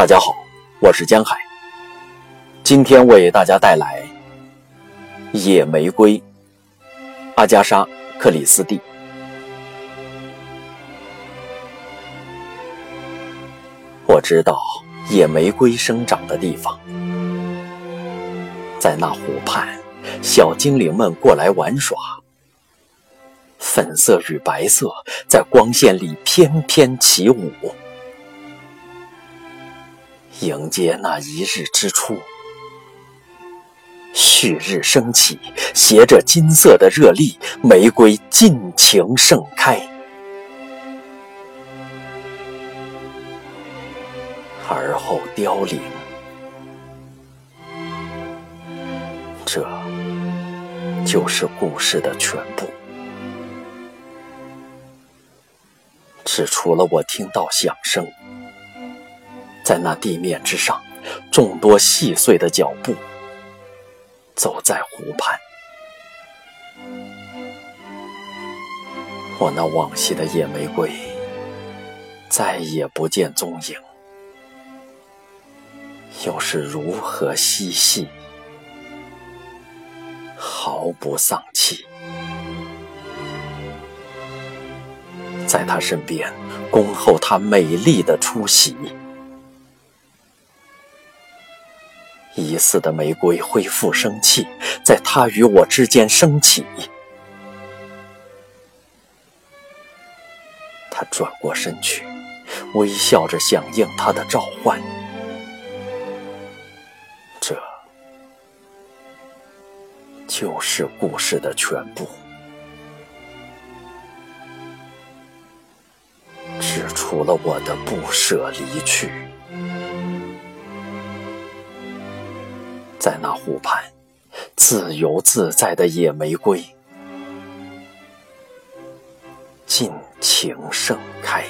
大家好，我是江海。今天为大家带来《野玫瑰》，阿加莎·克里斯蒂。我知道野玫瑰生长的地方，在那湖畔，小精灵们过来玩耍，粉色与白色在光线里翩翩起舞。迎接那一日之初，旭日升起，携着金色的热力，玫瑰尽情盛开。而后凋零，这就是故事的全部。只除了我听到响声。在那地面之上，众多细碎的脚步走在湖畔。我那往昔的野玫瑰再也不见踪影，又是如何嬉戏，毫不丧气？在他身边，恭候他美丽的出席。疑似的玫瑰恢复生气，在他与我之间升起。他转过身去，微笑着响应他的召唤。这就是故事的全部，只除了我的不舍离去。在那湖畔，自由自在的野玫瑰，尽情盛开。